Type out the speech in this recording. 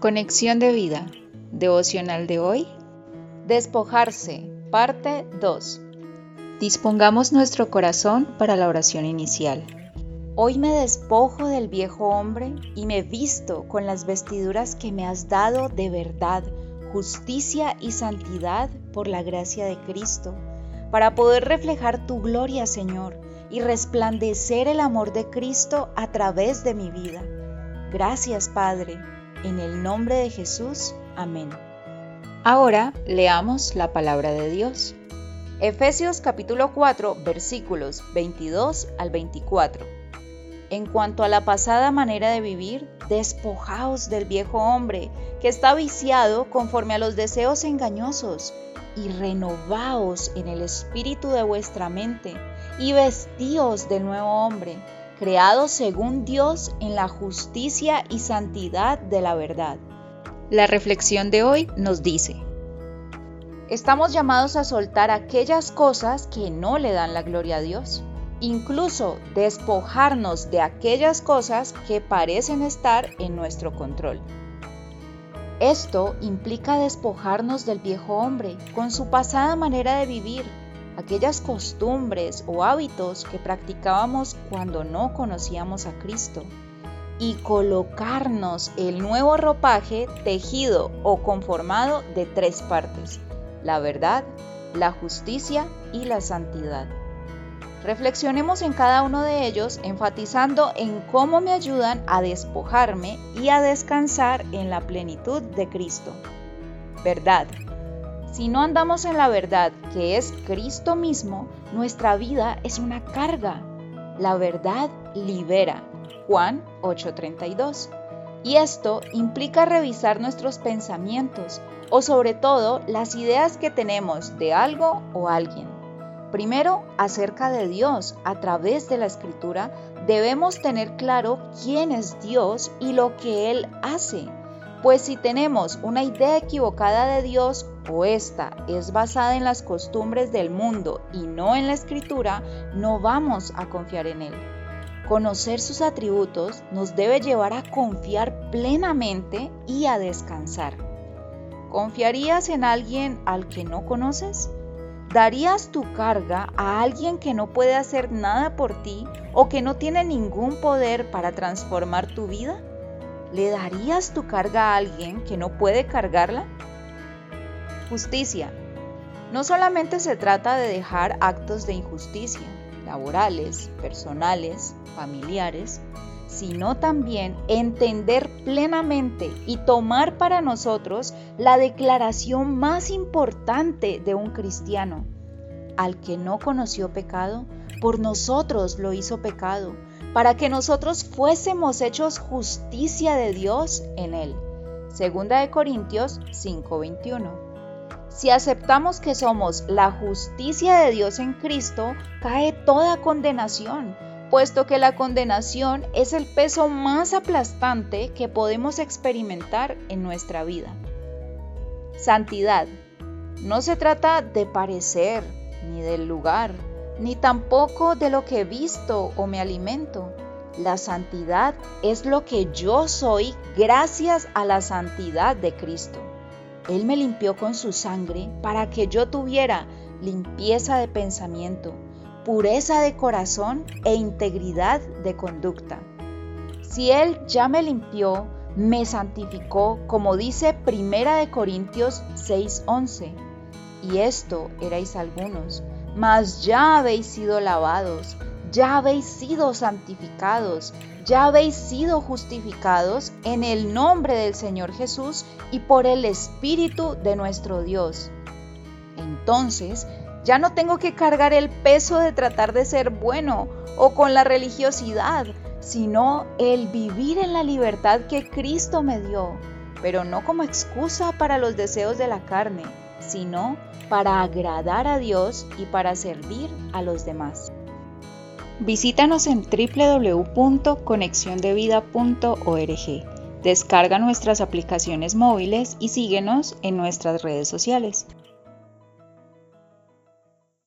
Conexión de vida. Devocional de hoy. Despojarse. Parte 2. Dispongamos nuestro corazón para la oración inicial. Hoy me despojo del viejo hombre y me visto con las vestiduras que me has dado de verdad, justicia y santidad por la gracia de Cristo, para poder reflejar tu gloria, Señor, y resplandecer el amor de Cristo a través de mi vida. Gracias, Padre. En el nombre de Jesús. Amén. Ahora leamos la palabra de Dios. Efesios capítulo 4 versículos 22 al 24. En cuanto a la pasada manera de vivir, despojaos del viejo hombre que está viciado conforme a los deseos engañosos y renovaos en el espíritu de vuestra mente y vestíos del nuevo hombre creados según Dios en la justicia y santidad de la verdad. La reflexión de hoy nos dice, estamos llamados a soltar aquellas cosas que no le dan la gloria a Dios, incluso despojarnos de aquellas cosas que parecen estar en nuestro control. Esto implica despojarnos del viejo hombre con su pasada manera de vivir, aquellas costumbres o hábitos que practicábamos cuando no conocíamos a Cristo y colocarnos el nuevo ropaje tejido o conformado de tres partes, la verdad, la justicia y la santidad. Reflexionemos en cada uno de ellos enfatizando en cómo me ayudan a despojarme y a descansar en la plenitud de Cristo. Verdad. Si no andamos en la verdad, que es Cristo mismo, nuestra vida es una carga. La verdad libera. Juan 8:32. Y esto implica revisar nuestros pensamientos o sobre todo las ideas que tenemos de algo o alguien. Primero, acerca de Dios, a través de la escritura, debemos tener claro quién es Dios y lo que Él hace. Pues si tenemos una idea equivocada de Dios o esta es basada en las costumbres del mundo y no en la escritura, no vamos a confiar en Él. Conocer sus atributos nos debe llevar a confiar plenamente y a descansar. ¿Confiarías en alguien al que no conoces? ¿Darías tu carga a alguien que no puede hacer nada por ti o que no tiene ningún poder para transformar tu vida? ¿Le darías tu carga a alguien que no puede cargarla? Justicia. No solamente se trata de dejar actos de injusticia, laborales, personales, familiares, sino también entender plenamente y tomar para nosotros la declaración más importante de un cristiano. Al que no conoció pecado, por nosotros lo hizo pecado para que nosotros fuésemos hechos justicia de Dios en él. Segunda de Corintios 5:21. Si aceptamos que somos la justicia de Dios en Cristo, cae toda condenación, puesto que la condenación es el peso más aplastante que podemos experimentar en nuestra vida. Santidad. No se trata de parecer, ni del lugar, ni tampoco de lo que he visto o me alimento. La santidad es lo que yo soy gracias a la santidad de Cristo. Él me limpió con su sangre para que yo tuviera limpieza de pensamiento, pureza de corazón e integridad de conducta. Si Él ya me limpió, me santificó, como dice Primera de Corintios 6:11. Y esto erais algunos mas ya habéis sido lavados, ya habéis sido santificados, ya habéis sido justificados en el nombre del Señor Jesús y por el Espíritu de nuestro Dios. Entonces, ya no tengo que cargar el peso de tratar de ser bueno o con la religiosidad, sino el vivir en la libertad que Cristo me dio, pero no como excusa para los deseos de la carne sino para agradar a Dios y para servir a los demás. Visítanos en www.conexiondevida.org. Descarga nuestras aplicaciones móviles y síguenos en nuestras redes sociales.